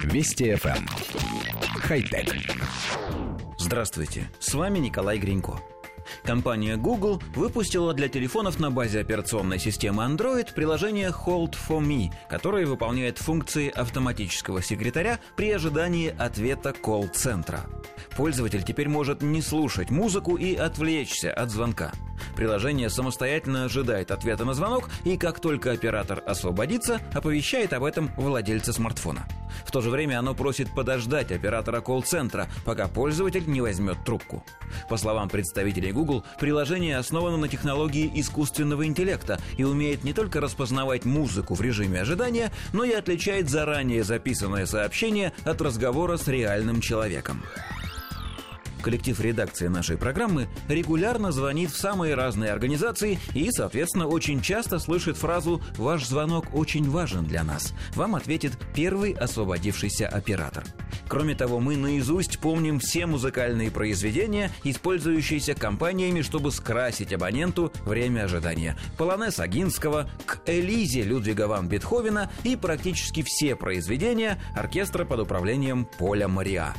Вести FM. Эм. Хай-тек. Здравствуйте, с вами Николай Гринько. Компания Google выпустила для телефонов на базе операционной системы Android приложение Hold for Me, которое выполняет функции автоматического секретаря при ожидании ответа колл-центра. Пользователь теперь может не слушать музыку и отвлечься от звонка. Приложение самостоятельно ожидает ответа на звонок и как только оператор освободится, оповещает об этом владельца смартфона. В то же время оно просит подождать оператора колл-центра, пока пользователь не возьмет трубку. По словам представителей Google, приложение основано на технологии искусственного интеллекта и умеет не только распознавать музыку в режиме ожидания, но и отличает заранее записанное сообщение от разговора с реальным человеком. Коллектив редакции нашей программы регулярно звонит в самые разные организации и, соответственно, очень часто слышит фразу «Ваш звонок очень важен для нас». Вам ответит первый освободившийся оператор. Кроме того, мы наизусть помним все музыкальные произведения, использующиеся компаниями, чтобы скрасить абоненту время ожидания. Полонез Агинского, к Элизе Людвига ван Бетховена и практически все произведения оркестра под управлением Поля Мариа.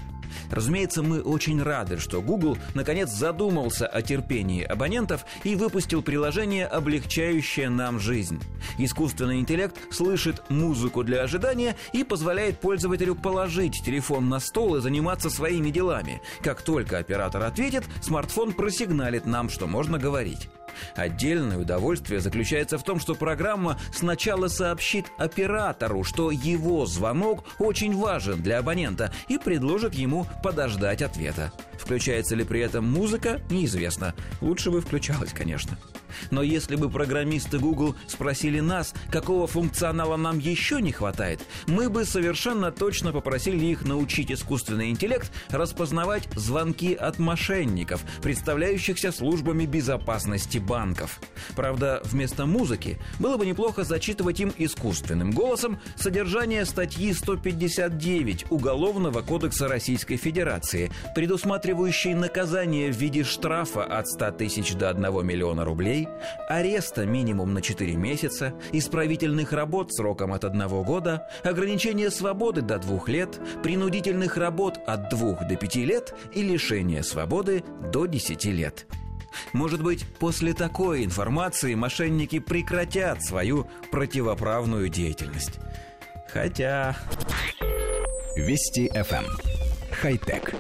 Разумеется, мы очень рады, что Google наконец задумался о терпении абонентов и выпустил приложение, облегчающее нам жизнь. Искусственный интеллект слышит музыку для ожидания и позволяет пользователю положить телефон на стол и заниматься своими делами. Как только оператор ответит, смартфон просигналит нам, что можно говорить. Отдельное удовольствие заключается в том, что программа сначала сообщит оператору, что его звонок очень важен для абонента и предложит ему подождать ответа. Включается ли при этом музыка, неизвестно. Лучше бы включалась, конечно. Но если бы программисты Google спросили нас, какого функционала нам еще не хватает, мы бы совершенно точно попросили их научить искусственный интеллект распознавать звонки от мошенников, представляющихся службами безопасности банков. Правда, вместо музыки было бы неплохо зачитывать им искусственным голосом содержание статьи 159 Уголовного кодекса Российской Федерации, предусматривающей наказание в виде штрафа от 100 тысяч до 1 миллиона рублей ареста минимум на 4 месяца, исправительных работ сроком от 1 года, ограничение свободы до 2 лет, принудительных работ от 2 до 5 лет и лишение свободы до 10 лет. Может быть, после такой информации мошенники прекратят свою противоправную деятельность. Хотя... Вести FM. Эм. Хай-тек.